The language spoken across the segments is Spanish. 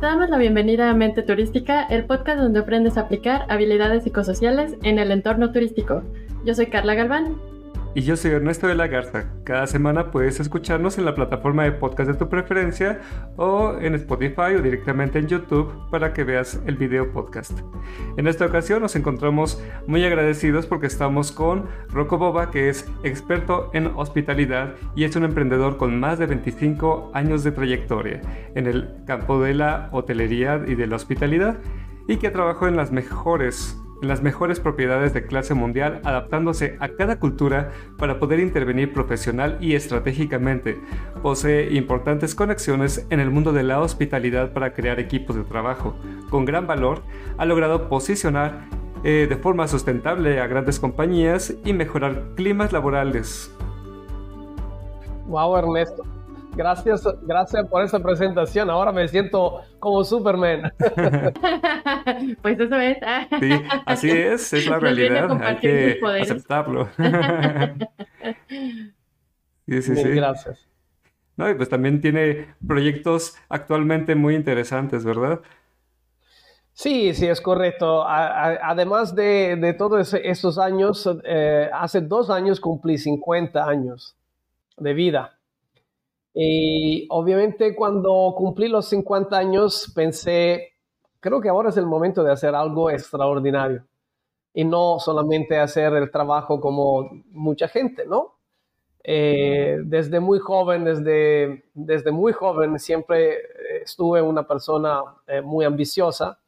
damos la bienvenida a Mente Turística, el podcast donde aprendes a aplicar habilidades psicosociales en el entorno turístico. Yo soy Carla Galván. Y yo soy Ernesto de la Garza. Cada semana puedes escucharnos en la plataforma de podcast de tu preferencia o en Spotify o directamente en YouTube para que veas el video podcast. En esta ocasión nos encontramos muy agradecidos porque estamos con Rocco Boba, que es experto en hospitalidad y es un emprendedor con más de 25 años de trayectoria en el campo de la hotelería y de la hospitalidad y que trabajó en las mejores las mejores propiedades de clase mundial, adaptándose a cada cultura para poder intervenir profesional y estratégicamente. Posee importantes conexiones en el mundo de la hospitalidad para crear equipos de trabajo. Con gran valor, ha logrado posicionar eh, de forma sustentable a grandes compañías y mejorar climas laborales. Wow, Ernesto. Gracias, gracias por esa presentación. Ahora me siento como Superman. pues eso es. sí, así es, es la realidad. Hay que aceptarlo. sí, sí, sí. Gracias. No, y pues también tiene proyectos actualmente muy interesantes, ¿verdad? Sí, sí, es correcto. además de, todos estos años, eh, hace dos años cumplí 50 años de vida. Y obviamente cuando cumplí los 50 años pensé, creo que ahora es el momento de hacer algo extraordinario y no solamente hacer el trabajo como mucha gente, ¿no? Eh, desde muy joven, desde, desde muy joven siempre estuve una persona eh, muy ambiciosa,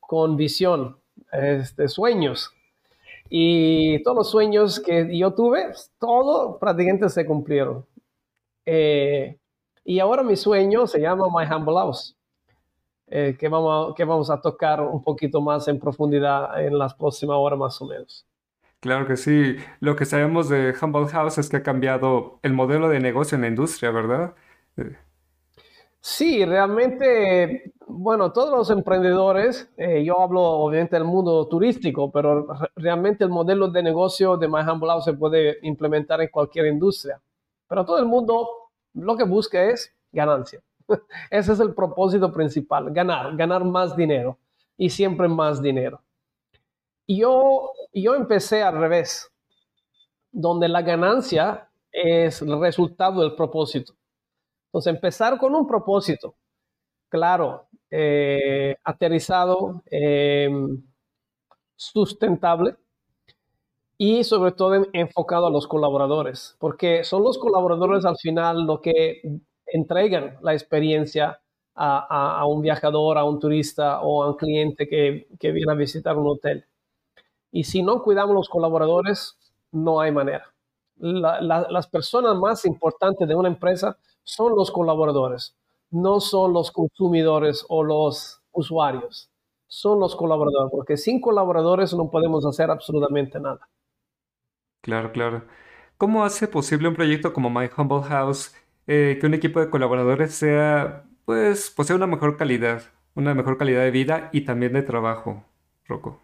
con visión, este, sueños. Y todos los sueños que yo tuve, todo prácticamente se cumplieron. Eh, y ahora mi sueño se llama My Humble House, eh, que, vamos, que vamos a tocar un poquito más en profundidad en las próximas horas más o menos. Claro que sí. Lo que sabemos de Humble House es que ha cambiado el modelo de negocio en la industria, ¿verdad? Eh, sí, realmente, bueno, todos los emprendedores, yo hablo obviamente del mundo turístico, pero realmente el modelo de negocio de My Humble House se puede implementar en cualquier industria. Pero todo el mundo lo que busca es ganancia. Ese es el propósito principal, ganar, ganar más dinero y siempre más dinero. Y yo, yo empecé al revés, donde la ganancia es el resultado del propósito. Entonces, empezar con un propósito, claro, eh, aterrizado, eh, sustentable, y sobre todo enfocado a los colaboradores, porque son los colaboradores al final lo que entregan la experiencia a, un viajador, a un turista o a un cliente que, viene a visitar un hotel. Y si no cuidamos los colaboradores, no hay manera. las personas más importantes de una empresa son los colaboradores, no son los consumidores o los usuarios, son los colaboradores, porque sin colaboradores no podemos hacer absolutamente nada. Claro, claro. ¿Cómo hace posible un proyecto como My Humble House eh, que un equipo de colaboradores sea, pues, posea una mejor calidad, una mejor calidad de vida y también de trabajo, Rocco?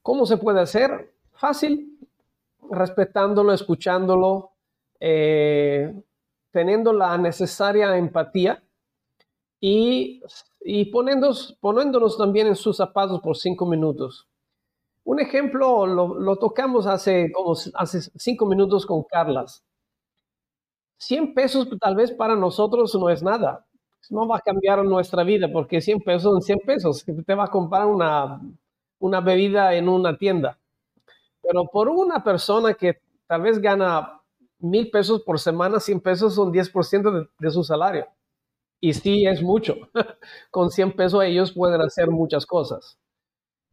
¿Cómo se puede hacer? Fácil, respetándolo, escuchándolo, eh, teniendo la necesaria empatía y, y poniéndonos, poniéndonos también en sus zapatos por cinco minutos. Un ejemplo lo, tocamos hace, hace cinco minutos con Carlas. 100 pesos tal vez para nosotros no es nada. No va a cambiar nuestra vida porque 100 pesos son 100 pesos. Te va a comprar una, una bebida en una tienda. Pero por una persona que tal vez gana mil pesos por semana, 100 pesos son 10% de, de su salario. Y sí es mucho. Con 100 pesos ellos pueden hacer muchas cosas.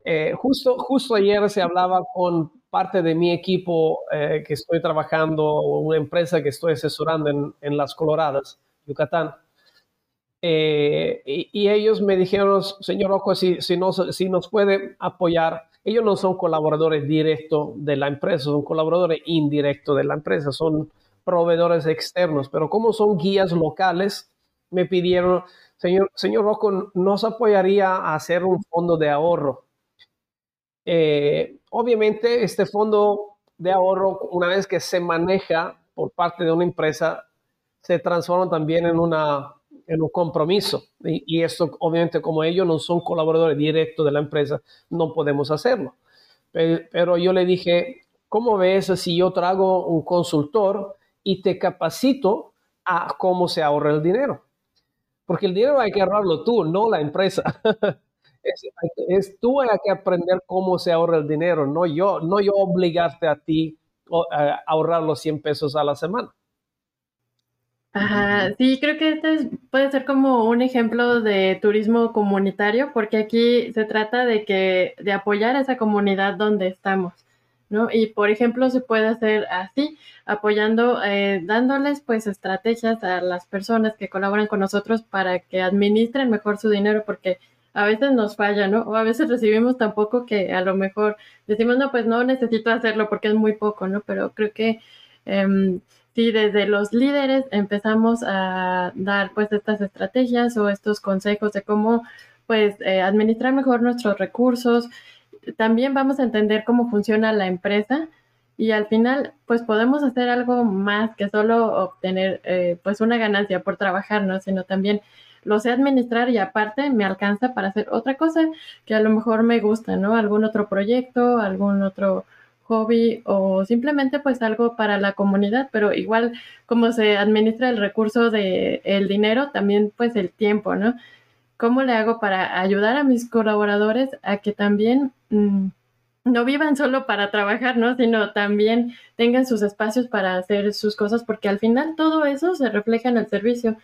Eh, justo, ayer se hablaba con parte de mi equipo eh, que estoy trabajando, una empresa que estoy asesorando en, Las Coloradas, Yucatán. Eh, y, ellos me dijeron, señor Ojo, si, si, nos, si nos puede apoyar, ellos no son colaboradores directos de la empresa, son colaboradores indirectos de la empresa, son proveedores externos, pero como son guías locales, me pidieron, señor, señor Rocco, ¿nos apoyaría a hacer un fondo de ahorro? Eh, obviamente, este fondo de ahorro, una vez que se maneja por parte de una empresa, se transforma también en, una, en un compromiso. Y, esto, obviamente, como ellos no son colaboradores directos de la empresa, no podemos hacerlo. Pero yo le dije, ¿cómo ves si yo trago un consultor y te capacito a cómo se ahorra el dinero? Porque el dinero hay que ahorrarlo tú, no la empresa. es, tú hay que aprender cómo se ahorra el dinero, no yo, no yo obligarte a ti a ahorrar los 100 pesos a la semana. Ajá, sí, creo que este puede ser como un ejemplo de turismo comunitario, porque aquí se trata de que, de apoyar a esa comunidad donde estamos, ¿no? Y por ejemplo, se puede hacer así, apoyando, eh, dándoles pues estrategias a las personas que colaboran con nosotros para que administren mejor su dinero, porque a veces nos falla, ¿no? O a veces recibimos tan poco que a lo mejor decimos, no, pues no necesito hacerlo porque es muy poco, ¿no? Pero creo que eh, si desde los líderes empezamos a dar pues estas estrategias o estos consejos de cómo pues eh, administrar mejor nuestros recursos, también vamos a entender cómo funciona la empresa y al final pues podemos hacer algo más que solo obtener eh, pues una ganancia por trabajar, ¿no? Sino también lo sé administrar y aparte me alcanza para hacer otra cosa que a lo mejor me gusta, ¿no? Algún otro proyecto, algún otro hobby o simplemente pues algo para la comunidad, pero igual como se administra el recurso de el dinero, también pues el tiempo, ¿no? ¿Cómo le hago para ayudar a mis colaboradores a que también mm, no vivan solo para trabajar, ¿no? Sino también tengan sus espacios para hacer sus cosas, porque al final todo eso se refleja en el servicio.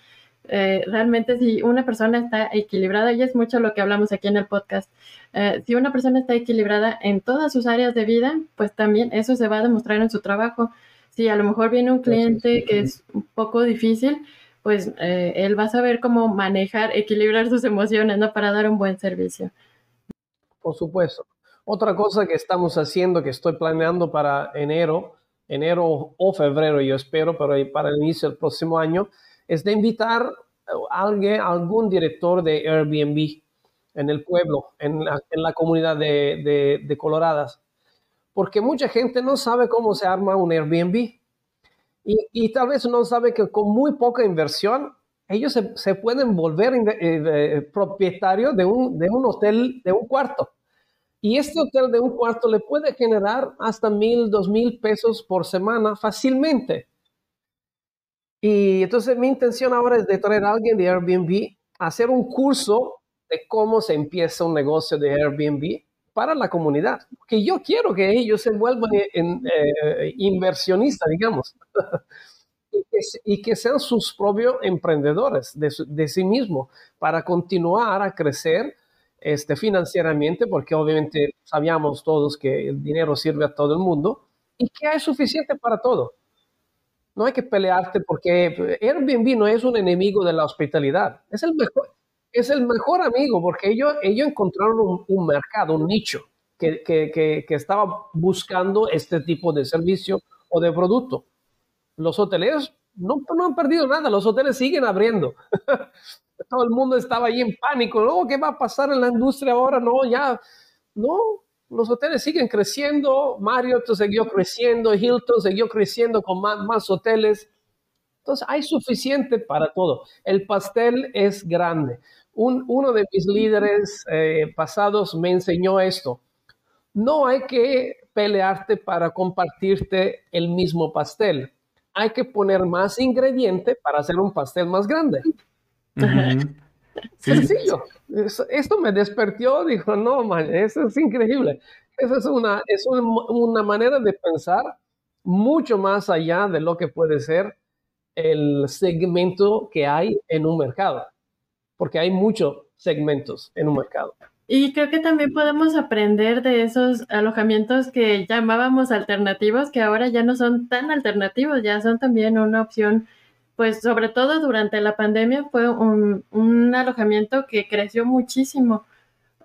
Eh, realmente si una persona está equilibrada, y es mucho lo que hablamos aquí en el podcast, eh, si una persona está equilibrada en todas sus áreas de vida, pues también eso se va a demostrar en su trabajo. Si a lo mejor viene un cliente que es un poco difícil, pues eh, él va a saber cómo manejar, equilibrar sus emociones, ¿no? Para dar un buen servicio. Por supuesto. Otra cosa que estamos haciendo, que estoy planeando para enero, enero o febrero, yo espero, pero para el inicio del próximo año, es de invitar a alguien, algún director de Airbnb en el pueblo, en la, comunidad de, de, Coloradas, porque mucha gente no sabe cómo se arma un Airbnb y, tal vez no sabe que con muy poca inversión ellos se, pueden volver eh, propietarios de un, de un hotel de un cuarto. Y este hotel de un cuarto le puede generar hasta mil, dos mil pesos por semana fácilmente. Y entonces mi intención ahora es de traer a alguien de Airbnb a hacer un curso de cómo se empieza un negocio de Airbnb para la comunidad. Que yo quiero que ellos se vuelvan en, eh, inversionistas, digamos, y, que, sean sus propios emprendedores de, sí mismos para continuar a crecer este, financieramente, porque obviamente sabíamos todos que el dinero sirve a todo el mundo y que hay suficiente para todo. No hay que pelearte porque Airbnb no es un enemigo de la hospitalidad. Es el mejor, es el mejor amigo porque ellos, ellos encontraron un, mercado, un nicho que, que, estaba buscando este tipo de servicio o de producto. Los hoteles no, no han perdido nada, los hoteles siguen abriendo. Todo el mundo estaba ahí en pánico. No, ¿qué va a pasar en la industria ahora? No, ya, no, los hoteles siguen creciendo, Marriott siguió creciendo, Hilton siguió creciendo con más, hoteles. Entonces hay suficiente para todo. El pastel es grande. uno de mis líderes eh, pasados me enseñó esto. No hay que pelearte para compartirte el mismo pastel. Hay que poner más ingrediente para hacer un pastel más grande. Sencillo. Esto me despertó, dijo, no, man, eso es increíble. Esa es una, es una manera de pensar mucho más allá de lo que puede ser el segmento que hay en un mercado, porque hay muchos segmentos en un mercado. Y creo que también podemos aprender de esos alojamientos que llamábamos alternativos, que ahora ya no son tan alternativos, ya son también una opción pues sobre todo durante la pandemia fue un, un alojamiento que creció muchísimo,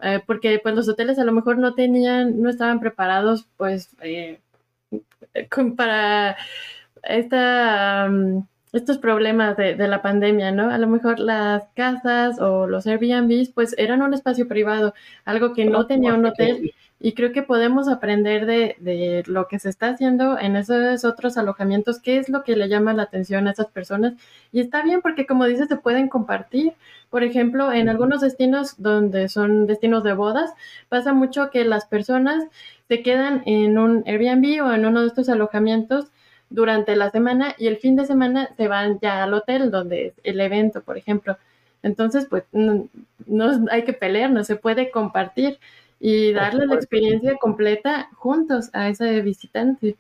eh, porque pues los hoteles a lo mejor no tenían, no estaban preparados pues eh, para esta, estos problemas de, de, la pandemia, ¿no? A lo mejor las casas o los Airbnbs pues eran un espacio privado, algo que no tenía un hotel y creo que podemos aprender de, de, lo que se está haciendo en esos otros alojamientos, qué es lo que le llama la atención a esas personas. Y está bien porque, como dices, se pueden compartir. Por ejemplo, en algunos destinos donde son destinos de bodas, pasa mucho que las personas se quedan en un Airbnb o en uno de estos alojamientos durante la semana y el fin de semana se van ya al hotel donde es el evento, por ejemplo. Entonces, pues no, no hay que pelear, no se puede compartir y darle la experiencia completa juntos a ese visitante.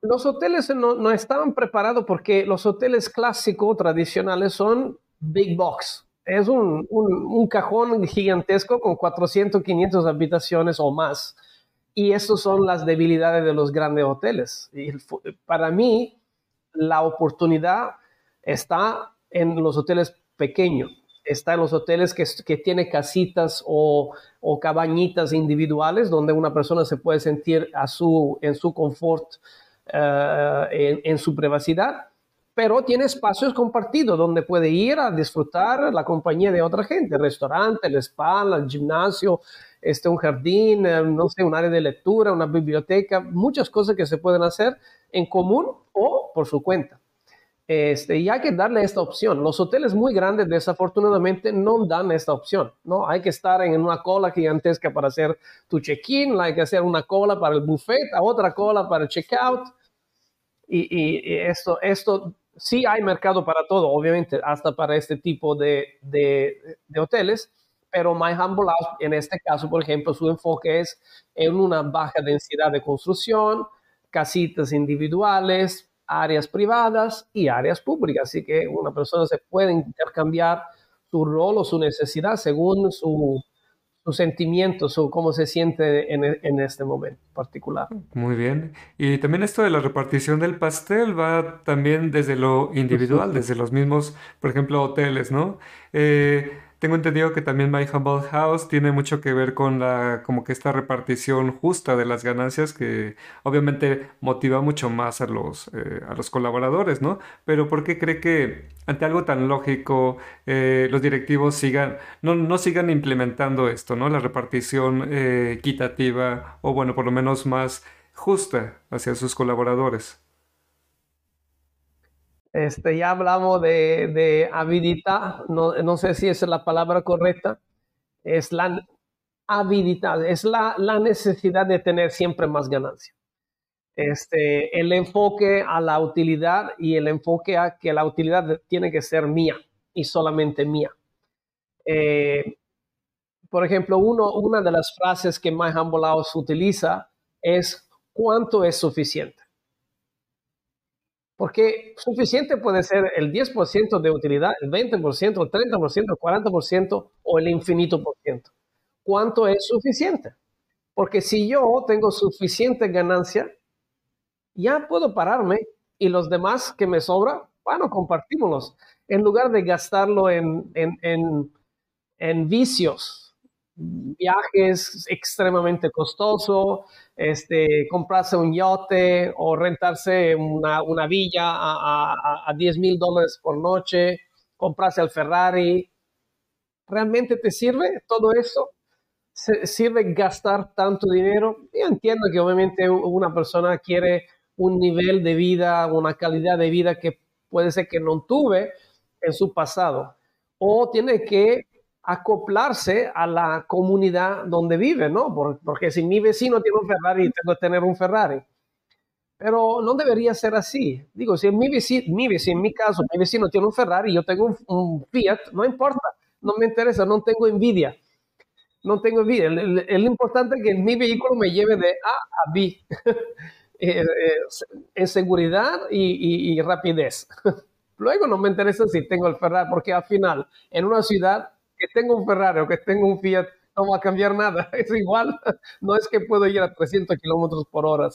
Los hoteles no, no, estaban preparados porque los hoteles clásicos, tradicionales, son big box. Es un, un, un, cajón gigantesco con 400, 500 habitaciones o más. Y estas son las debilidades de los grandes hoteles. Y para mí, la oportunidad está en los hoteles pequeños está en los hoteles que, que tiene casitas o, o, cabañitas individuales donde una persona se puede sentir a su, en su confort, eh, en, su privacidad, pero tiene espacios compartidos donde puede ir a disfrutar la compañía de otra gente, el restaurante, el spa, el gimnasio, este, un jardín, eh, no sé, un área de lectura, una biblioteca, muchas cosas que se pueden hacer en común o por su cuenta. Este, y hay que darle esta opción. Los hoteles muy grandes desafortunadamente no dan esta opción, ¿no? Hay que estar en una cola gigantesca para hacer tu check-in, hay que hacer una cola para el buffet, otra cola para el check-out. Y, esto, esto sí hay mercado para todo, obviamente, hasta para este tipo de, de, de hoteles, pero My Humble House, en este caso, por ejemplo, su enfoque es en una baja densidad de construcción, casitas individuales, áreas privadas y áreas públicas. Así que una persona se puede intercambiar su rol o su necesidad según su, su sentimiento, su cómo se siente en, en, este momento particular. Muy bien. Y también esto de la repartición del pastel va también desde lo individual, desde los mismos, por ejemplo, hoteles, ¿no? Eh, tengo entendido que también My Humble House tiene mucho que ver con la, como que esta repartición justa de las ganancias que obviamente motiva mucho más a los, eh, a los colaboradores, ¿no? Pero ¿por qué cree que ante algo tan lógico eh, los directivos sigan, no, no, sigan implementando esto, ¿no? La repartición eh, equitativa o bueno, por lo menos más justa hacia sus colaboradores. Este, ya hablamos de, de habilidad, no, no, sé si es la palabra correcta, es la habilidad, es la, la necesidad de tener siempre más ganancia. Este, el enfoque a la utilidad y el enfoque a que la utilidad tiene que ser mía y solamente mía. Eh, por ejemplo, uno, una de las frases que Humble House utiliza es ¿cuánto es suficiente? Porque suficiente puede ser el 10% de utilidad, el 20%, el 30%, el 40% o el infinito por ciento. ¿Cuánto es suficiente? Porque si yo tengo suficiente ganancia, ya puedo pararme y los demás que me sobra, bueno, compartímoslos. En lugar de gastarlo en, en, en, en vicios, viajes extremadamente costosos, este, comprarse un yote o rentarse una, una villa a, a, a 10 mil dólares por noche, comprarse el Ferrari. ¿Realmente te sirve todo eso? ¿Sirve gastar tanto dinero? Yo entiendo que obviamente una persona quiere un nivel de vida, una calidad de vida que puede ser que no tuve en su pasado. O tiene que acoplarse a la comunidad donde vive, ¿no? Porque si mi vecino tiene un Ferrari, tengo que tener un Ferrari. Pero no debería ser así. Digo, si mi vecino, mi vecino, en mi caso, mi vecino tiene un Ferrari, yo tengo un, Fiat, no importa, no me interesa, no tengo envidia. No tengo envidia. El, importante es que mi vehículo me lleve de A a B. Eh, eh, en seguridad y, y rapidez. Luego no me interesa si tengo el Ferrari, porque al final, en una ciudad, que tengo un Ferrari o que tengo un Fiat no va a cambiar nada. Es igual. No es que puedo ir a 300 kilómetros por hora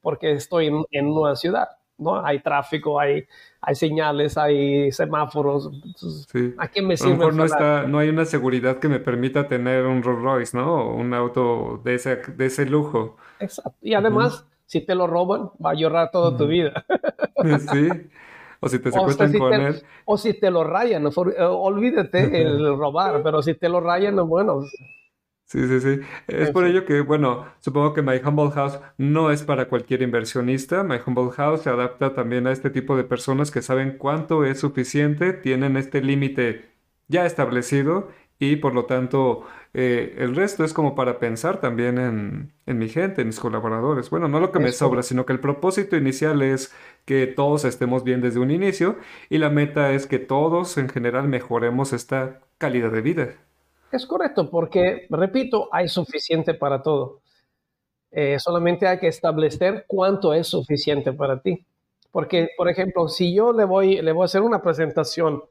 porque estoy en, una ciudad. ¿no? Hay tráfico, hay, hay señales, hay semáforos. ¿A qué me sirve? A lo mejor no, no hay una seguridad que me permita tener un Rolls Royce, ¿no? un auto de ese, de ese lujo. Exacto. Y además, si te lo roban, va a llorar toda tu vida. sí. O si te secuestran con él. O si te lo rayan, olvídate el robar, pero si te lo rayan, bueno, Sí, sí, sí. Es por ello que, bueno, supongo que My Humble House no es para cualquier inversionista. My Humble House se adapta también a este tipo de personas que saben cuánto es suficiente, tienen este límite ya establecido y por lo tanto eh, el resto es como para pensar también en, en, mi gente, en mis colaboradores. Bueno, no lo que me sobra, sino que el propósito inicial es que todos estemos bien desde un inicio y la meta es que todos en general mejoremos esta calidad de vida. Es correcto, porque, repito, hay suficiente para todo. Eh, solamente hay que establecer cuánto es suficiente para ti. Porque, por ejemplo, si yo le voy, le voy a hacer una presentación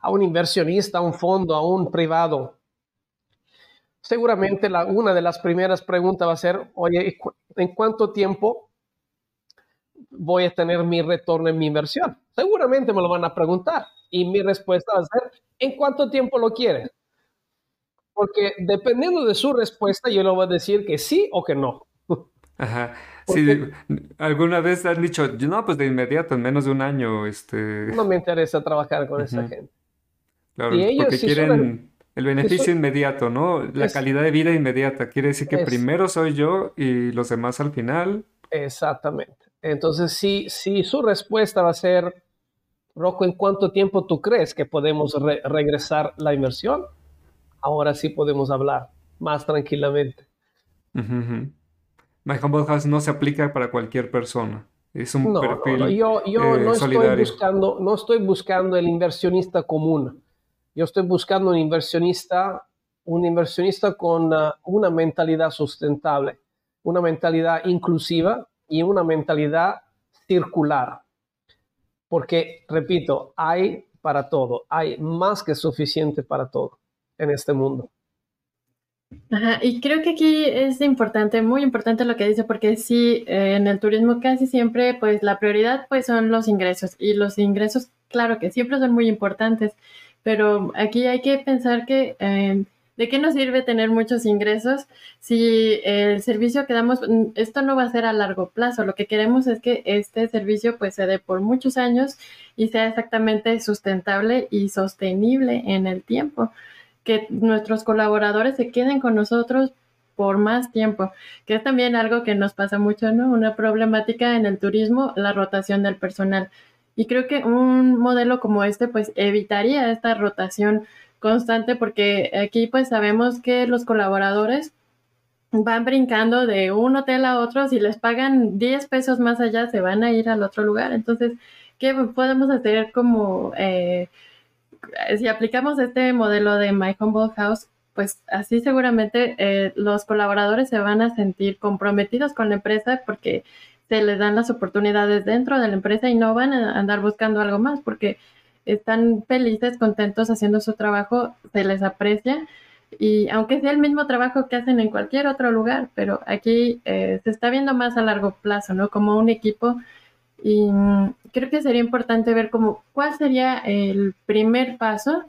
a un inversionista, a un fondo, a un privado, seguramente la, una de las primeras preguntas va a ser, oye, ¿en cuánto tiempo voy a tener mi retorno en mi inversión? Seguramente me lo van a preguntar y mi respuesta va a ser, ¿en cuánto tiempo lo quiere? Porque dependiendo de su respuesta, yo le voy a decir que sí o que no. Ajá. Alguna vez han dicho, no, pues de inmediato, en menos de un año, este... No me interesa trabajar con esa gente. Claro, porque quieren el beneficio inmediato, ¿no? La calidad de vida inmediata. Quiere decir que primero soy yo y los demás al final. Exactamente. Entonces, si, si su respuesta va a ser, Rocco, ¿en cuánto tiempo tú crees que podemos regresar la inversión? ahora sí podemos hablar más tranquilamente. My Humble House no se aplica para cualquier persona. Es un perfil no, Yo, yo eh, no, estoy buscando, no estoy buscando el inversionista común. Yo estoy buscando un inversionista, un inversionista con uh, una mentalidad sustentable, una mentalidad inclusiva y una mentalidad circular. Porque, repito, hay para todo, hay más que suficiente para todo en este mundo. Ajá, y creo que aquí es importante, muy importante lo que dice, porque sí, eh, en el turismo casi siempre, pues la prioridad pues son los ingresos, y los ingresos, claro que siempre son muy importantes, pero aquí hay que pensar que eh, de qué nos sirve tener muchos ingresos si el servicio que damos, mm, esto no va a ser a largo plazo, lo que queremos es que este servicio pues se dé por muchos años y sea exactamente sustentable y sostenible en el tiempo que nuestros colaboradores se queden con nosotros por más tiempo, que es también algo que nos pasa mucho, ¿no? Una problemática en el turismo, la rotación del personal. Y creo que un modelo como este, pues, evitaría esta rotación constante, porque aquí, pues, sabemos que los colaboradores van brincando de un hotel a otro, si les pagan 10 pesos más allá, se van a ir al otro lugar. Entonces, ¿qué podemos hacer como... Eh, si aplicamos este modelo de My Humble House, pues así seguramente eh, los colaboradores se van a sentir comprometidos con la empresa porque se les dan las oportunidades dentro de la empresa y no van a andar buscando algo más porque están felices, contentos haciendo su trabajo, se les aprecia y aunque sea el mismo trabajo que hacen en cualquier otro lugar, pero aquí eh, se está viendo más a largo plazo, ¿no? Como un equipo y mm, creo que sería importante ver cómo, cuál sería el primer paso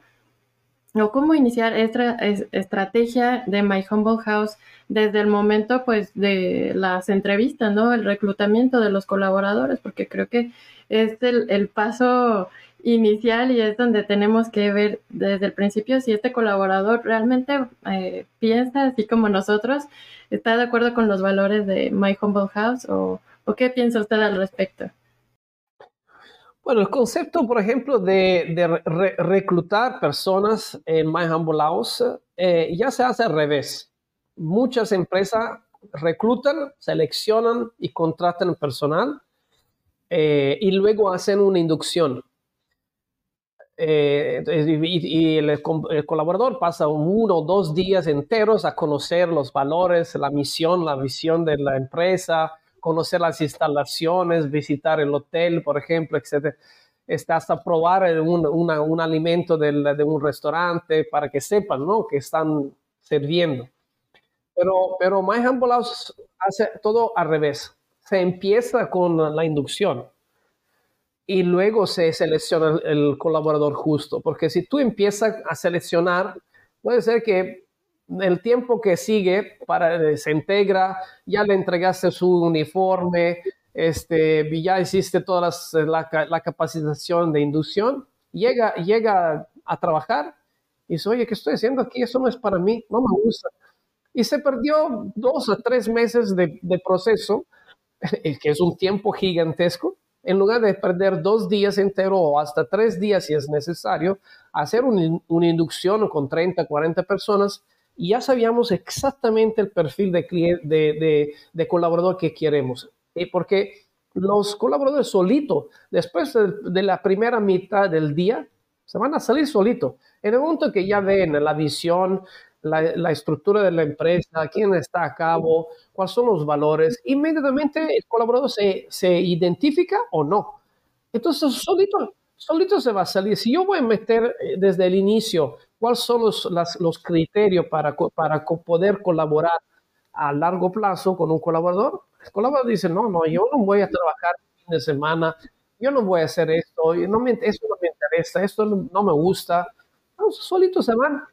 o cómo iniciar esta estrategia de My Humble House desde el momento pues de las entrevistas, ¿no? El reclutamiento de los colaboradores, porque creo que es el, paso inicial y es donde tenemos que ver desde el principio si este colaborador realmente eh, piensa así como nosotros, está de acuerdo con los valores de My Humble House o, o qué piensa usted al respecto. Bueno, el concepto, por ejemplo, de, reclutar personas en My Humble House eh, ya se hace al revés. Muchas empresas reclutan, seleccionan y contratan personal eh, y luego hacen una inducción. Eh, y, el, el, colaborador pasa uno o dos días enteros a conocer los valores, la misión, la visión de la empresa, conocer las instalaciones, visitar el hotel, por ejemplo, etc. Hasta probar un, un alimento de un restaurante para que sepan ¿no? que están sirviendo. Pero, pero My Humble House hace todo al revés. Se empieza con la inducción y luego se selecciona el colaborador justo. Porque si tú empiezas a seleccionar, puede ser que el tiempo que sigue para se integra, ya le entregaste su uniforme, este, ya hiciste toda la, capacitación de inducción, llega, llega a trabajar Y dice, oye, ¿qué estoy haciendo aquí? Eso no es para mí, no me gusta. Y se perdió dos o tres meses de, de proceso, que es un tiempo gigantesco, en lugar de perder dos días enteros o hasta tres días si es necesario, hacer una inducción con 30, 40 personas y ya sabíamos exactamente el perfil de, de, de, colaborador que queremos. Y porque los colaboradores solitos, después de, la primera mitad del día, se van a salir solitos. En el momento que ya ven la visión, la, estructura de la empresa, quién está a cabo, cuáles son los valores, inmediatamente el colaborador se, se identifica o no. Entonces, solito, solito se va a salir. Si yo voy a meter eh, desde el inicio cuáles son los, los criterios para, para poder colaborar a largo plazo con un colaborador, el colaborador dice, no, no, yo no voy a trabajar fin de semana, yo no voy a hacer esto, no me, eso no me interesa, esto no, me gusta. solitos se van.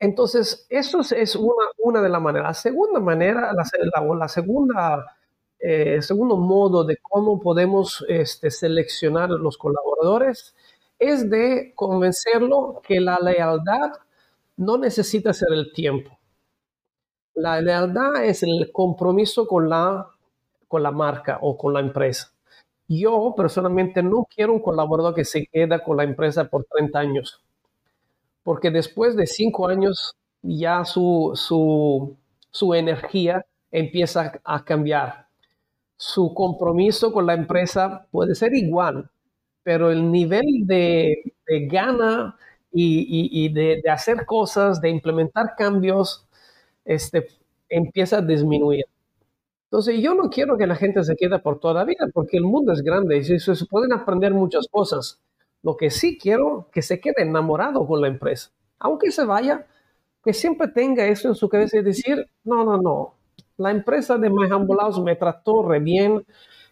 Entonces, eso es una, una de las maneras. La segunda manera, la, la, segunda, eh, segundo modo de cómo podemos este, seleccionar los colaboradores es de convencerlo que la lealtad no necesita ser el tiempo. La lealtad es el compromiso con la, con la marca o con la empresa. Yo personalmente no quiero un colaborador que se queda con la empresa por 30 años porque después de cinco años ya su, su, energía empieza a cambiar. Su compromiso con la empresa puede ser igual, pero el nivel de, gana y, de, hacer cosas, de implementar cambios, este, empieza a disminuir. Entonces, yo no quiero que la gente se quede por toda la vida, porque el mundo es grande y se pueden aprender muchas cosas. Lo que sí quiero que se quede enamorado con la empresa. Aunque se vaya, que siempre tenga eso en su cabeza y decir, no, no, no, la empresa de My Humble me trató re bien,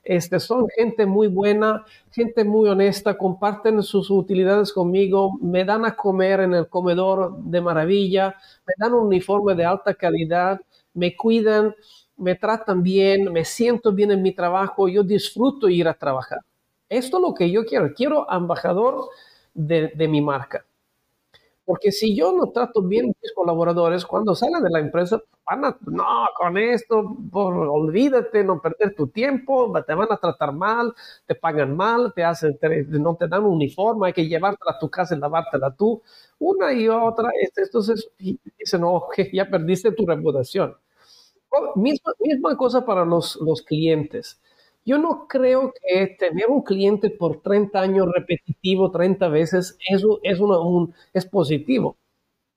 este, son gente muy buena, gente muy honesta, comparten sus utilidades conmigo, me dan a comer en el comedor de maravilla, me dan un uniforme de alta calidad, me cuidan, me tratan bien, me siento bien en mi trabajo, yo disfruto ir a trabajar. Esto es lo que yo quiero. Quiero embajador de, mi marca. Porque si yo no trato bien mis colaboradores, cuando salen de la empresa, van a, no, con esto, olvídate, no perder tu tiempo, te van a tratar mal, te pagan mal, te hacen, no te dan un uniforme, hay que llevártela a tu casa y lavártela tú, una y otra. Este, entonces, dicen, no, ya perdiste tu reputación. Misma, misma cosa para los, los clientes. Yo no creo que tener un cliente por 30 años repetitivo, 30 veces, eso es, un, es positivo.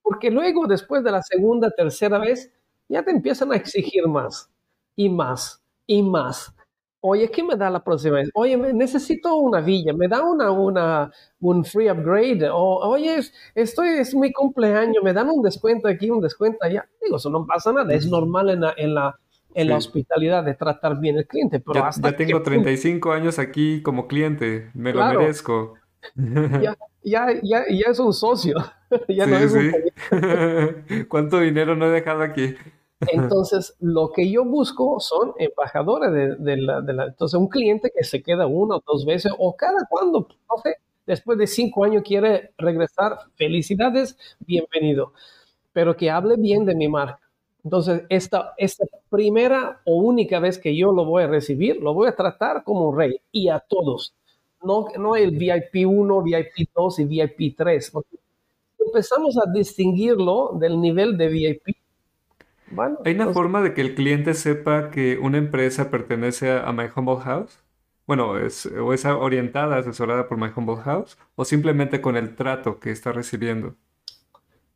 Porque luego, después de la segunda, tercera vez, ya te empiezan a exigir más y más y más. Oye, ¿qué me da la próxima vez? Oye, necesito una villa, me da una, una, un free upgrade. O, oye, estoy, es mi cumpleaños, me dan un descuento aquí, un descuento allá. Digo, eso no pasa nada, es normal en en la, en la hospitalidad de tratar bien al cliente. Pero ya, hasta tengo 35 años aquí como cliente, me lo merezco. Ya, ya, ya, ya, es un socio. ya no es un ¿Cuánto dinero no he dejado aquí? Entonces, lo que yo busco son embajadores de, de, la, de, la, Entonces, un cliente que se queda una o dos veces, o cada cuando, no sé, después de cinco años quiere regresar, felicidades, bienvenido. Pero que hable bien de mi marca entonces, esta, esta primera o única vez que yo lo voy a recibir, lo voy a tratar como rey y a todos. No, no el VIP 1, VIP 2 y VIP 3. Empezamos a distinguirlo del nivel de VIP. ¿Hay una forma de que el cliente sepa que una empresa pertenece a, My Humble House? Bueno, es, o es orientada, asesorada por My Humble House, o simplemente con el trato que está recibiendo.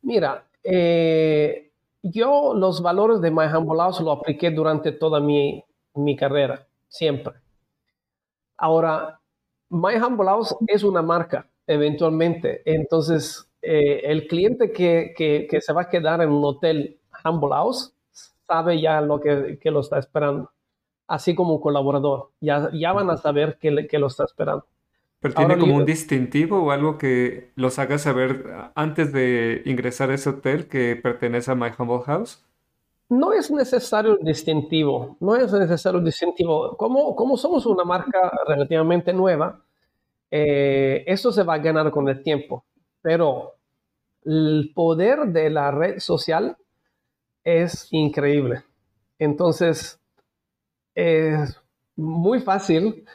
Mira, eh, yo los valores de My Humble House lo apliqué durante toda mi, carrera, siempre. Ahora, My Humble House es una marca, eventualmente. Entonces, eh, el cliente que, se va a quedar en un hotel Humble House sabe ya lo que, lo está esperando, así como un colaborador. Ya, ya van a saber que, que lo está esperando. ¿Pero tiene como un distintivo o algo que los haga saber antes de ingresar a ese hotel que pertenece a My Humble House? No es necesario el distintivo, no es necesario el distintivo. Como, como somos una marca relativamente nueva, eh, eso se va a ganar con el tiempo. Pero el poder de la red social es increíble. Entonces, es muy fácil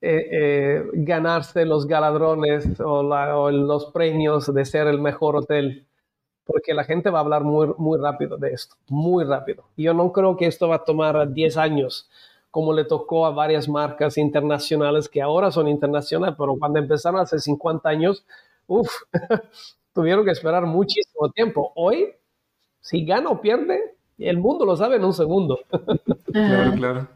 eh, eh, ganarse los galadrones o, los premios de ser el mejor hotel, porque la gente va a hablar muy, muy rápido de esto, muy rápido. Yo no creo que esto va a tomar 10 años, como le tocó a varias marcas internacionales que ahora son internacionales, pero cuando empezaron hace 50 años, uff, tuvieron que esperar muchísimo tiempo. Hoy, si gana o pierde, el mundo lo sabe en un segundo. Claro, claro.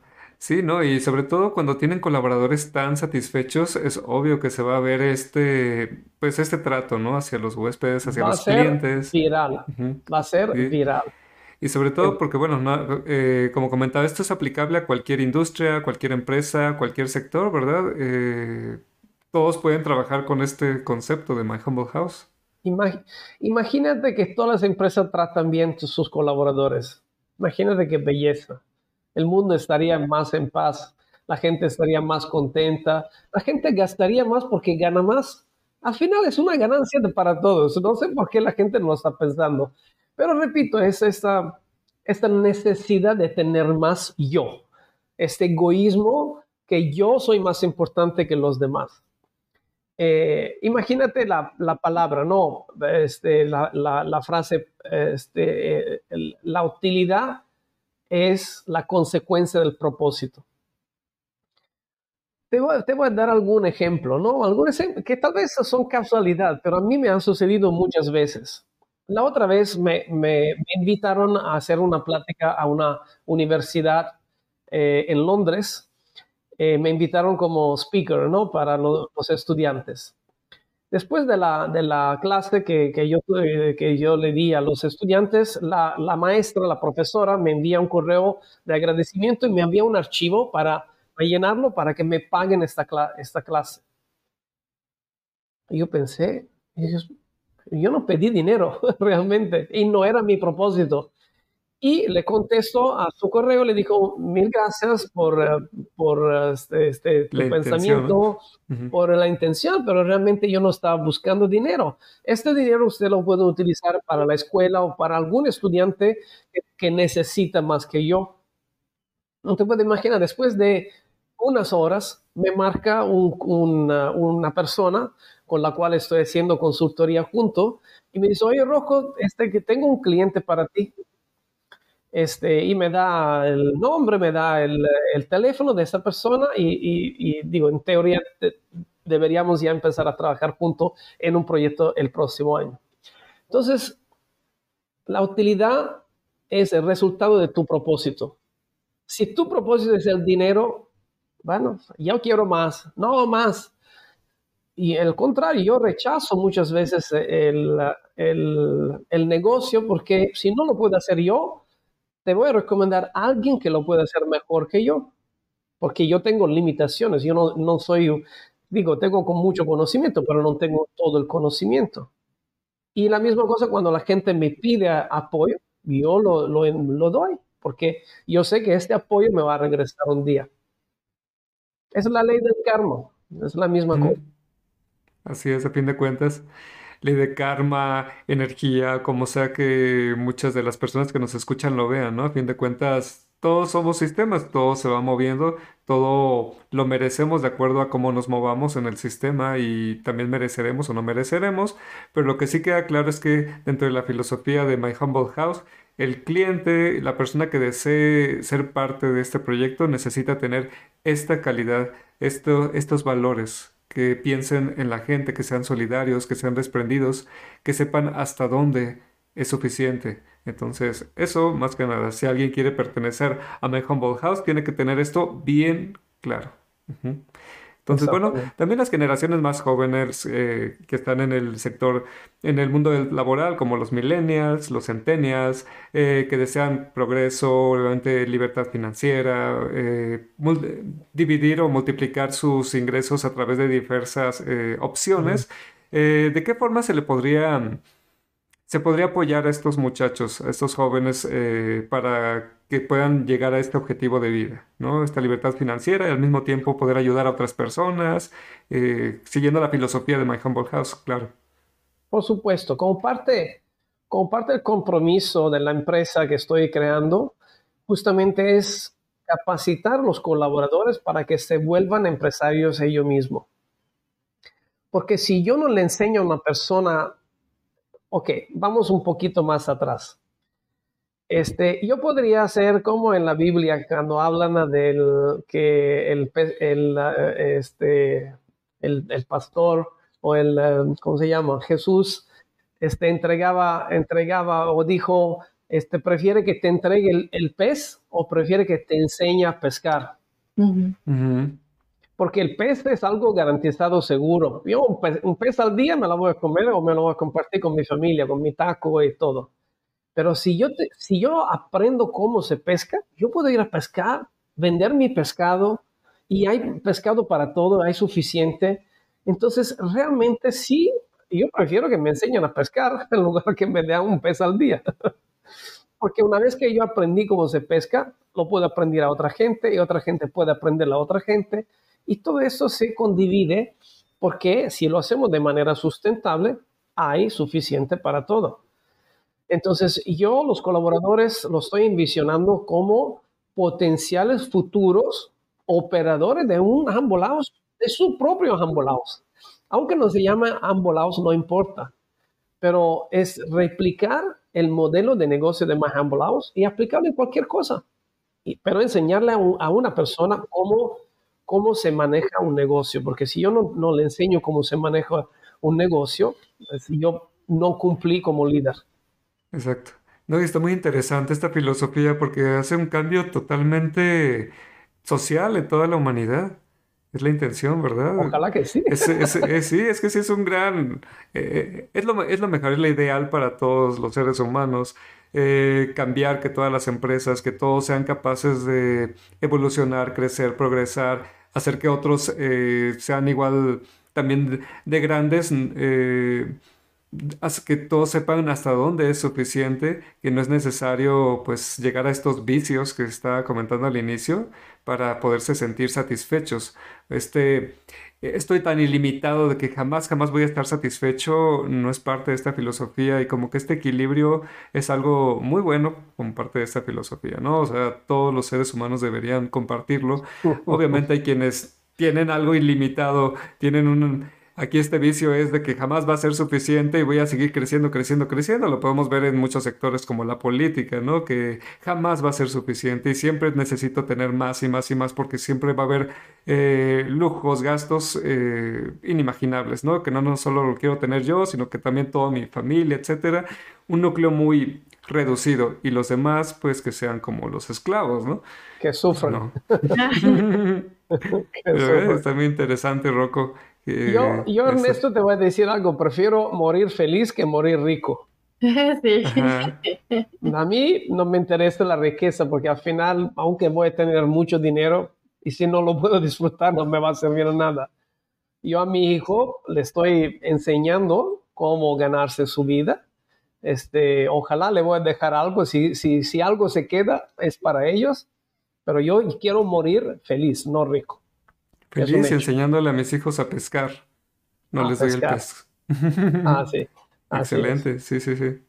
Sí, ¿no? Y sobre todo cuando tienen colaboradores tan satisfechos, es obvio que se va a ver este, pues este trato, ¿no? Hacia los huéspedes, hacia Va los clientes. viral, va a ser Sí. viral. Y sobre todo porque, bueno, no- eh, como comentaba, esto es aplicable a cualquier industria, cualquier empresa, cualquier sector, ¿verdad? Eh, todos pueden trabajar con este concepto de My Humble House. Imag- imagínate que todas las empresas tratan bien a sus colaboradores. Imagínate qué belleza. El mundo estaría más en paz, la gente estaría más contenta, la gente gastaría más porque gana más. Al final es una ganancia para todos. No sé por qué la gente no está pensando. Pero repito, es esta, esta necesidad de tener más yo, este egoísmo que yo soy más importante que los demás. Eh, imagínate la, la palabra, ¿no? Este, la, la- la frase, este, eh, la utilidad es la consecuencia del propósito. Te voy, te voy a dar algún ejemplo, ¿no? Algunos que tal vez son casualidad, pero a mí me han sucedido muchas veces. La otra vez me, me- invitaron a hacer una plática a una universidad eh, en Londres. Eh, me invitaron como speaker, ¿no? Para lo- los estudiantes. Después de la, de la clase que, que yo, que yo le di a los estudiantes, la, la maestra, la profesora, me envía un correo de agradecimiento y me envía un archivo para rellenarlo para que me paguen esta, esta clase. Yo pensé, yo no pedí dinero realmente y no era mi propósito. Y le contesto a su correo, le dijo, mil gracias por, eh, por este, este, tu pensamiento, Ujú. por la intención, pero realmente yo no estaba buscando dinero. Este dinero usted lo puede utilizar para la escuela o para algún estudiante que, que necesita más que yo. No te puedes imaginar, después de unas horas me marca un- una, una persona con la cual estoy haciendo consultoría junto y me dice, oye Rocco, este, que tengo un cliente para ti. Este, y me da el nombre, me da el, el teléfono de esa persona y, y- y digo, en teoría de- deberíamos ya empezar a trabajar juntos en un proyecto el próximo año. Entonces, la utilidad es el resultado de tu propósito. Si tu propósito es el dinero, bueno, yo quiero más, no más. Y al contrario, yo rechazo muchas veces el, el- el negocio porque si no lo puedo hacer yo, te voy a recomendar a alguien que lo pueda hacer mejor que yo, porque yo tengo limitaciones, yo no, no soy, digo, tengo con mucho conocimiento, pero no tengo todo el conocimiento. Y la misma cosa cuando la gente me pide apoyo, yo lo, lo, lo doy, porque yo sé que este apoyo me va a regresar un día. Es la ley del karma, es la misma Ujú. cosa. Así es, a fin de cuentas, ley de karma, energía, como sea que muchas de las personas que nos escuchan lo vean, ¿no? A fin de cuentas, todos somos sistemas, todo se va moviendo, todo lo merecemos de acuerdo a cómo nos movamos en el sistema y también mereceremos o no mereceremos, pero lo que sí queda claro es que dentro de la filosofía de My Humble House, el cliente, la persona que desee ser parte de este proyecto necesita tener esta calidad, esto- estos valores que piensen en la gente, que sean solidarios, que sean desprendidos, que sepan hasta dónde es suficiente. Entonces, eso más que nada, si alguien quiere pertenecer a My Humble House, tiene que tener esto bien claro. Entonces, bueno, también las generaciones más jóvenes eh, que están en el sector, en el mundo del laboral, como los millennials, los centennials, eh, que desean progreso, obviamente libertad financiera, eh, dividir o multiplicar sus ingresos a través de diversas opciones. ¿de qué forma se le podría, se podría apoyar a estos muchachos, a estos jóvenes, eh, para que puedan llegar a este objetivo de vida, ¿no? Esta libertad financiera y al mismo tiempo poder ayudar a otras personas, eh, siguiendo la filosofía de My Humble House, claro. Por supuesto, como parte, como parte del compromiso de la empresa que estoy creando, justamente es capacitar a los colaboradores para que se vuelvan empresarios ellos mismos. Porque si yo no le enseño a una persona, ok, vamos un poquito más atrás. Este, yo podría hacer como en la Biblia cuando hablan del que el, el, este, el, el pastor o el, ¿cómo se llama? Jesús este, entregaba, entregaba o dijo, este, prefiere que te entregue el, pez o prefiere que te enseñe a pescar. Porque el pez es algo garantizado seguro. Yo un pez, al día me lo voy a comer o me lo voy a compartir con mi familia, con mi taco y todo. Pero si yo, si yo aprendo cómo se pesca, yo puedo ir a pescar, vender mi pescado y hay pescado para todo, hay suficiente. Entonces, realmente sí, yo prefiero que me enseñen a pescar en lugar que me den un pez al día. Porque una vez que yo aprendí cómo se pesca, lo puedo aprender a otra gente y otra gente puede aprender a otra gente. Y todo eso se condivide porque si lo hacemos de manera sustentable, hay suficiente para todo. Entonces, yo los colaboradores los estoy envisionando como potenciales futuros operadores de un Ambolaos, de su propio Ambolaos. Aunque no se llama Ambolaos, no importa. Pero es replicar el modelo de negocio de Mahambolaos y aplicarlo en cualquier cosa. pero enseñarle a, una persona cómo, cómo se maneja un negocio, porque si yo no, no le enseño cómo se maneja un negocio, pues yo no cumplí como líder. Exacto. No, y está muy interesante esta filosofía porque hace un cambio totalmente social en toda la humanidad. Es la intención, ¿verdad? Ojalá que sí. Es, sí, es que sí es un gran... Eh, es, lo, es lo mejor, es lo ideal para todos los seres humanos. Eh, cambiar que todas las empresas, que todos sean capaces de evolucionar, crecer, progresar, hacer que otros eh, sean igual también de, grandes que todos sepan hasta dónde es suficiente, que no es necesario pues llegar a estos vicios que estaba comentando al inicio para poderse sentir satisfechos. Este, estoy tan ilimitado de que jamás, jamás voy a estar satisfecho, no es parte de esta filosofía y como que este equilibrio es algo muy bueno como parte de esta filosofía, ¿no? O sea, todos los seres humanos deberían compartirlo. Obviamente hay quienes tienen algo ilimitado, tienen un Aquí este vicio es de que jamás va a ser suficiente y voy a seguir creciendo, creciendo, creciendo. Lo podemos ver en muchos sectores como la política, ¿no? Que jamás va a ser suficiente y siempre necesito tener más y más y más porque siempre va a haber eh, lujos, gastos eh, inimaginables, ¿no? Que no, no solo lo quiero tener yo, sino que también toda mi familia, etcétera. Un núcleo muy reducido y los demás, pues que sean como los esclavos, ¿no? Que sufran. está muy interesante, Rocco yo, yo Ernesto, te voy a decir algo. Prefiero morir feliz que morir rico. Sí. A mí no me interesa la riqueza porque al final, aunque voy a tener mucho dinero y si no lo puedo disfrutar, no me va a servir nada. Yo a mi hijo le estoy enseñando cómo ganarse su vida. Este, ojalá le voy a dejar algo. Si, si, si algo se queda, es para ellos. Pero yo quiero morir feliz, no rico. Feliz y enseñándole a mis hijos a pescar. No les doy el pez. Ah, sí. Excelente, sí, sí, sí.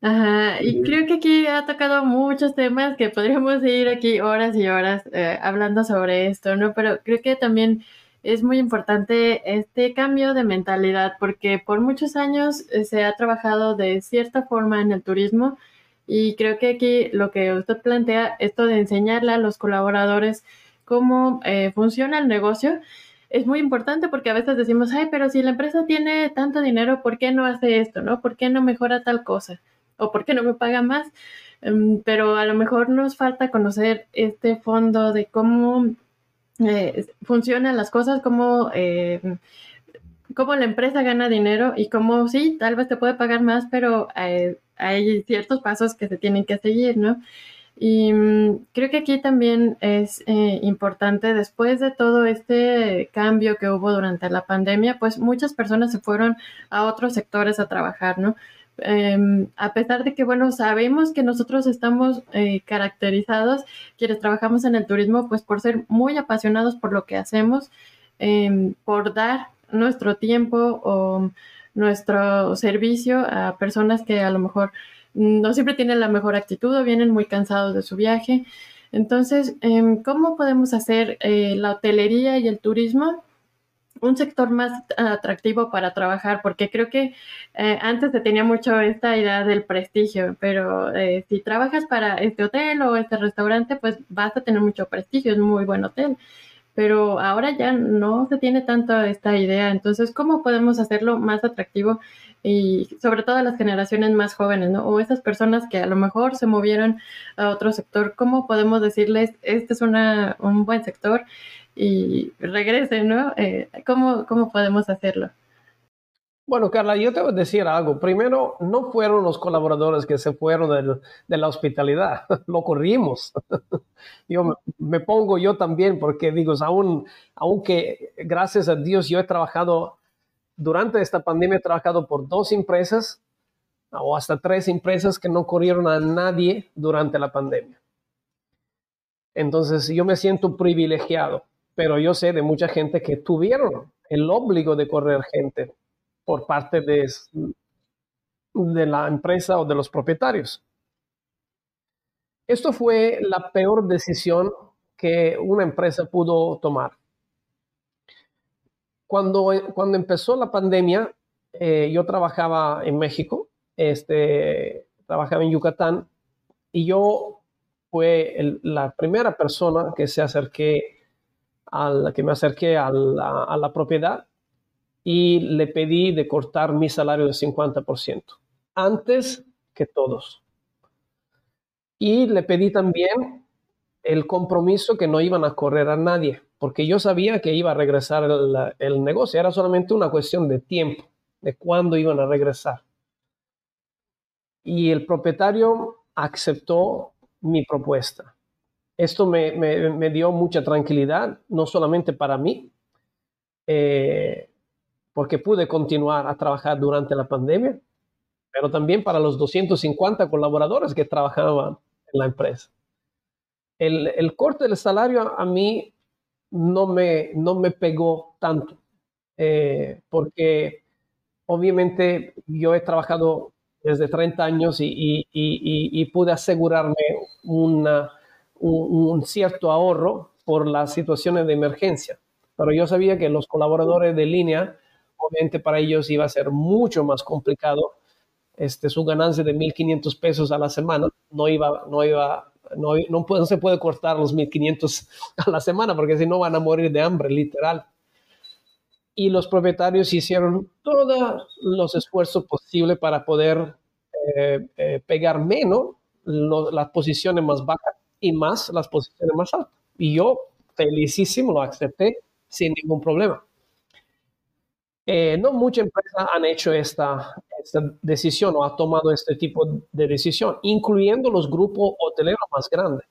Ajá, y creo que aquí ha tocado muchos temas que podríamos ir aquí horas y horas eh, hablando sobre esto, ¿no? Pero creo que también es muy importante este cambio de mentalidad porque por muchos años eh, se ha trabajado de cierta forma en el turismo y creo que aquí lo que usted plantea, esto de enseñarle a los colaboradores cómo eh, funciona el negocio, es muy importante porque a veces decimos, ay, pero si la empresa tiene tanto dinero, ¿por qué no hace esto? ¿No? ¿Por qué no mejora tal cosa? ¿O por qué no me paga más? Em, pero a lo mejor nos falta conocer este fondo de cómo eh, funcionan las cosas, cómo, eh, cómo la empresa gana dinero y cómo sí, tal vez te puede pagar más, pero hay ciertos pasos que se tienen que seguir, ¿no? Y mm, creo que aquí también es eh, importante, después de todo este cambio que hubo durante la pandemia, pues muchas personas se fueron a otros sectores a trabajar, ¿no? Em, a pesar de que, bueno, sabemos que nosotros estamos eh, caracterizados, quienes trabajamos en el turismo, pues por ser muy apasionados por lo que hacemos, em, por dar nuestro tiempo o nuestro servicio a personas que a lo mejor no siempre tienen la mejor actitud o vienen muy cansados de su viaje. Entonces, em, ¿cómo podemos hacer eh, la hotelería y el turismo un sector más atractivo para trabajar, porque creo que eh, antes se tenía mucho esta idea del prestigio, pero eh, si trabajas para este hotel o este restaurante, pues vas a tener mucho prestigio, es un muy buen hotel. Pero ahora ya no se tiene tanto esta idea, entonces, ¿cómo podemos hacerlo más atractivo y sobre todo a las generaciones más jóvenes, ¿no? O esas personas que a lo mejor se movieron a otro sector, ¿cómo podemos decirles, este es una, un buen sector y regresen, ¿no? Eh, ¿cómo, ¿Cómo podemos hacerlo? Bueno, Carla, yo te voy a decir algo. Primero, no fueron los colaboradores que se fueron de la hospitalidad, lo corrimos. yo me, pongo yo también, porque digo, aún, aunque gracias a Dios yo he trabajado, durante esta pandemia he trabajado por dos empresas o hasta tres empresas que no corrieron a nadie durante la pandemia. Entonces yo me siento privilegiado pero yo sé de mucha gente que tuvieron el obligo de correr gente por parte de, la empresa o de los propietarios. Esto fue la peor decisión que una empresa pudo tomar. Cuando, cuando empezó la pandemia, eh, yo trabajaba en México, este, trabajaba en Yucatán, y yo fue la primera persona que se acerqué a que me acerqué a la, propiedad y le pedí de cortar mi salario de 50%, antes que todos. Y le pedí también el compromiso que no iban a correr a nadie, porque yo sabía que iba a regresar el, negocio, era solamente una cuestión de tiempo, de cuándo iban a regresar. Y el propietario aceptó mi propuesta esto me, dio mucha tranquilidad, no solamente para mí, eh, porque pude continuar a trabajar durante la pandemia, pero también para los 250 colaboradores que trabajaban en la empresa. El, corte del salario a mí no me, no me pegó tanto, eh, porque obviamente yo he trabajado desde 30 años y pude asegurarme una un, cierto ahorro por las situaciones de emergencia. Pero yo sabía que los colaboradores de línea, obviamente para ellos iba a ser mucho más complicado. Este, su ganancia de 1.500 pesos a la semana no iba, no iba, no, no, se puede cortar los 1.500 a la semana porque si no van a morir de hambre, literal. Y los propietarios hicieron todos los esfuerzos posibles para poder eh, eh, pegar menos las posiciones más bajas y más las posiciones más altas. Y yo felicísimo lo acepté sin ningún problema. Eh, no muchas empresas han hecho esta, esta decisión o ha tomado este tipo de decisión, incluyendo los grupos hoteleros más grandes.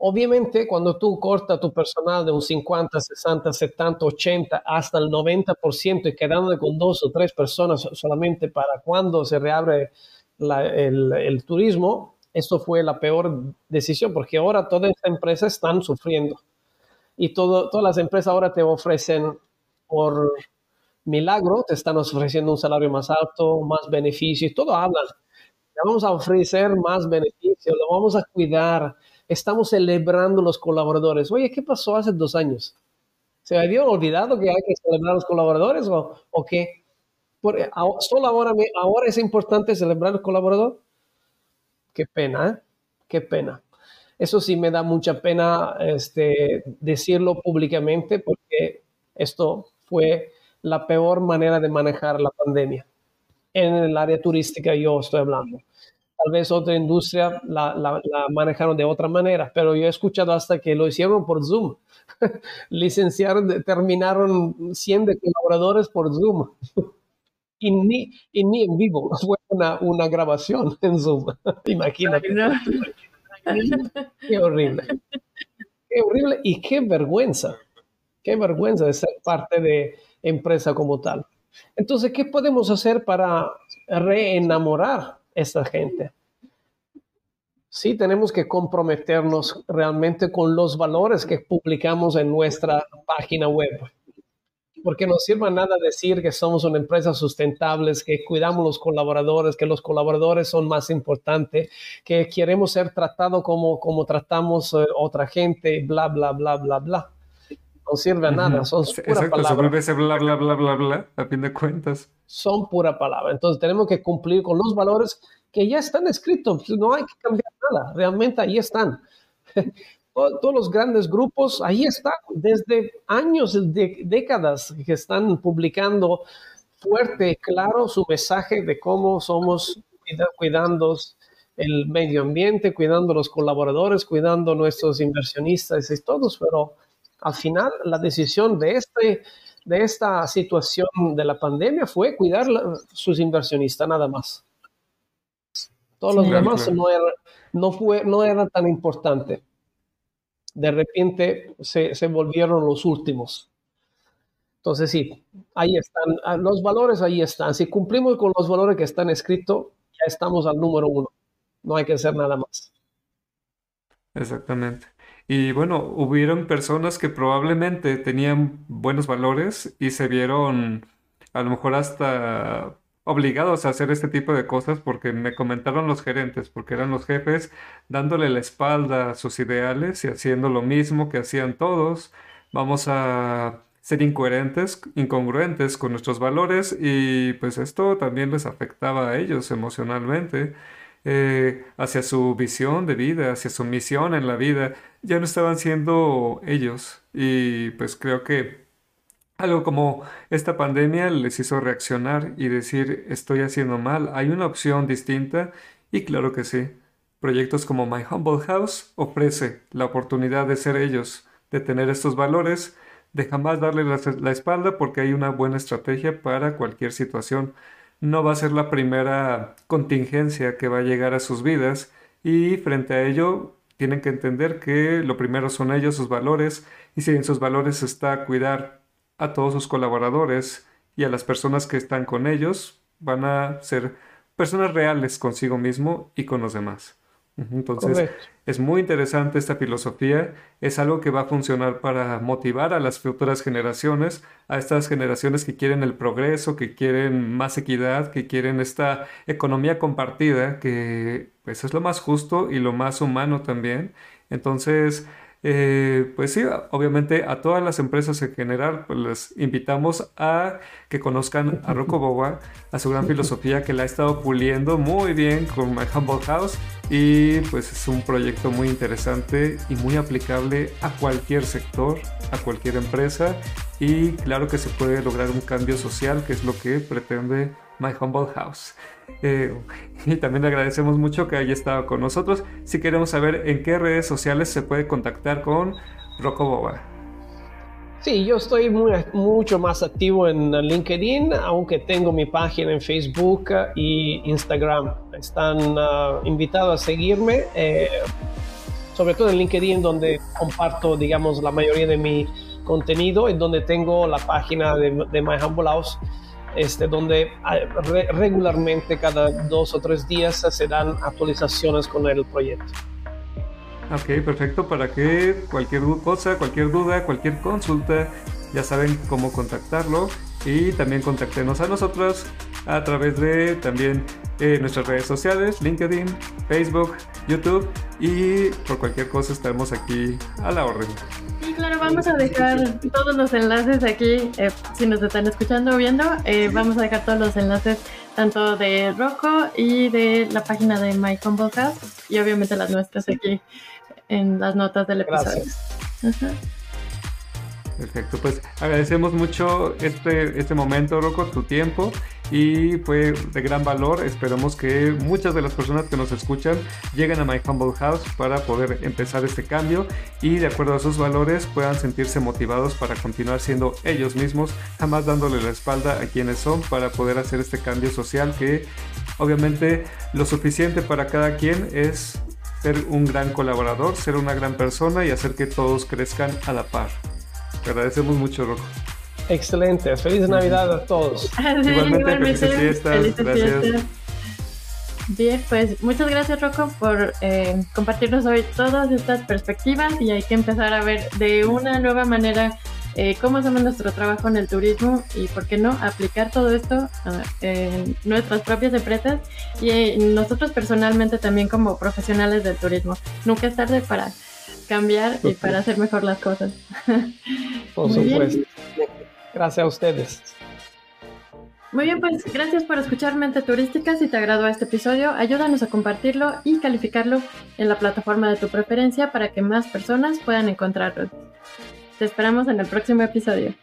Obviamente, cuando tú cortas tu personal de un 50, 60, 70, 80 hasta el 90% y quedando con dos o tres personas solamente para cuando se reabre el, el, turismo, esto fue la peor decisión porque ahora todas estas empresas están sufriendo y todo, todas las empresas ahora te ofrecen por milagro, te están ofreciendo un salario más alto, más beneficios, todo hablan. Le vamos a ofrecer más beneficios, lo vamos a cuidar, estamos celebrando los colaboradores. Oye, ¿qué pasó hace dos años? ¿Se había olvidado que hay que celebrar los colaboradores o, o qué? solo ahora, ahora es importante celebrar los colaboradores qué pena, ¿eh? qué pena. Eso sí me da mucha pena este, decirlo públicamente porque esto fue la peor manera de manejar la pandemia. En el área turística yo estoy hablando. Tal vez otra industria la, la, manejaron de otra manera, pero yo he escuchado hasta que lo hicieron por Zoom. Licenciaron, terminaron 100 de colaboradores por Zoom. y ni, y ni en vivo, fue una, una grabación en Zoom. Imagínate. qué horrible. Qué horrible y qué vergüenza. Qué vergüenza de ser parte de empresa como tal. Entonces, ¿qué podemos hacer para reenamorar a esta gente? Sí, tenemos que comprometernos realmente con los valores que publicamos en nuestra página web porque no sirve nada decir que somos una empresa sustentable, que cuidamos los colaboradores, que los colaboradores son más importantes, que queremos ser tratados como, como tratamos eh, otra gente, bla, bla, bla, bla, bla. No sirve a nada, son pura palabra. se vuelve ese bla, bla, bla, bla, bla, a fin de cuentas. Son pura palabra. Entonces tenemos que cumplir con los valores que ya están escritos, no hay que cambiar nada, realmente ahí están. todos los grandes grupos, ahí están, desde años, de, décadas que están publicando fuerte, claro, su mensaje de cómo somos cuidando el medio ambiente, cuidando los colaboradores, cuidando nuestros inversionistas y todos, pero al final la decisión de, este, de esta situación de la pandemia fue cuidar sus inversionistas nada más. Todos los demás no, era, no, fue, no era tan importante de repente se, volvieron los últimos. Entonces sí, ahí están, ah, los valores ahí están. Si cumplimos con los valores que están escritos, ya estamos al número uno. No hay que hacer nada más. Exactamente. Y bueno, hubieron personas que probablemente tenían buenos valores y se vieron a lo mejor hasta obligados a hacer este tipo de cosas porque me comentaron los gerentes, porque eran los jefes dándole la espalda a sus ideales y haciendo lo mismo que hacían todos. Vamos a ser incoherentes, incongruentes con nuestros valores y pues esto también les afectaba a ellos emocionalmente. Eh, hacia su visión de vida, hacia su misión en la vida, ya no estaban siendo ellos. Y pues creo que algo como esta pandemia les hizo reaccionar y decir estoy haciendo mal, hay una opción distinta y claro que sí. Proyectos como My Humble House ofrece la oportunidad de ser ellos, de tener estos valores, de jamás darle la, espalda porque hay una buena estrategia para cualquier situación. No va a ser la primera contingencia que va a llegar a sus vidas y frente a ello tienen que entender que lo primero son ellos, sus valores, y si en sus valores está cuidar a todos sus colaboradores y a las personas que están con ellos van a ser personas reales consigo mismo y con los demás. Entonces, es muy interesante esta filosofía, es algo que va a funcionar para motivar a las futuras generaciones, a estas generaciones que quieren el progreso, que quieren más equidad, que quieren esta economía compartida, que pues es lo más justo y lo más humano también. Entonces, eh, pues sí, obviamente a todas las empresas en general, pues les invitamos a que conozcan a Rocco Boba, a su gran filosofía que la ha estado puliendo muy bien con My Humble House y pues es un proyecto muy interesante y muy aplicable a cualquier sector, a cualquier empresa y claro que se puede lograr un cambio social que es lo que pretende My Humble House. Eh, y también le agradecemos mucho que haya estado con nosotros. Si queremos saber en qué redes sociales se puede contactar con Rocco Boba. Sí, yo estoy mucho más activo en LinkedIn, aunque tengo mi página en Facebook y Instagram. Están uh, invitados a seguirme, eh, sobre todo en LinkedIn, donde comparto, digamos, la mayoría de mi contenido, en donde tengo la página de, de My Humble House este, donde ah, regularmente cada dos o tres días se dan actualizaciones con el proyecto. Ok, perfecto. Para que cualquier cosa, cualquier duda, cualquier consulta, ya saben cómo contactarlo y también contactenos a nosotros a través de también eh, nuestras redes sociales, LinkedIn, Facebook, YouTube y por cualquier cosa estaremos aquí a la orden claro, vamos a dejar todos los enlaces aquí, eh, si nos están escuchando o viendo, eh, vamos a dejar todos los enlaces tanto de Rocco y de la página de My Humble House y obviamente las nuestras aquí en las notas del episodio. Perfecto, pues agradecemos mucho este, este momento, Rocco, tu tiempo y fue de gran valor. Esperamos que muchas de las personas que nos escuchan lleguen a My Humble House para poder empezar este cambio y de acuerdo a sus valores puedan sentirse motivados para continuar siendo ellos mismos, jamás dándole la espalda a quienes son para poder hacer este cambio social que obviamente lo suficiente para cada quien es ser un gran colaborador, ser una gran persona y hacer que todos crezcan a la par. Te agradecemos mucho, Rocco. Excelente. Feliz Navidad a todos. igualmente, felices fiestas. gracias. Bien, pues muchas gracias Rocco por eh, compartirnos hoy todas estas perspectivas y hay que empezar a ver de una nueva manera eh, cómo hacemos nuestro trabajo en el turismo y, ¿por qué no?, aplicar todo esto ah, en nuestras propias empresas y nosotros personalmente también como profesionales del turismo. Nunca es tarde para cambiar y para hacer mejor las cosas. Por supuesto. Gracias a ustedes. Muy bien, pues gracias por escuchar Mente Turística. Si te agradó este episodio, ayúdanos a compartirlo y calificarlo en la plataforma de tu preferencia para que más personas puedan encontrarlo. Te esperamos en el próximo episodio.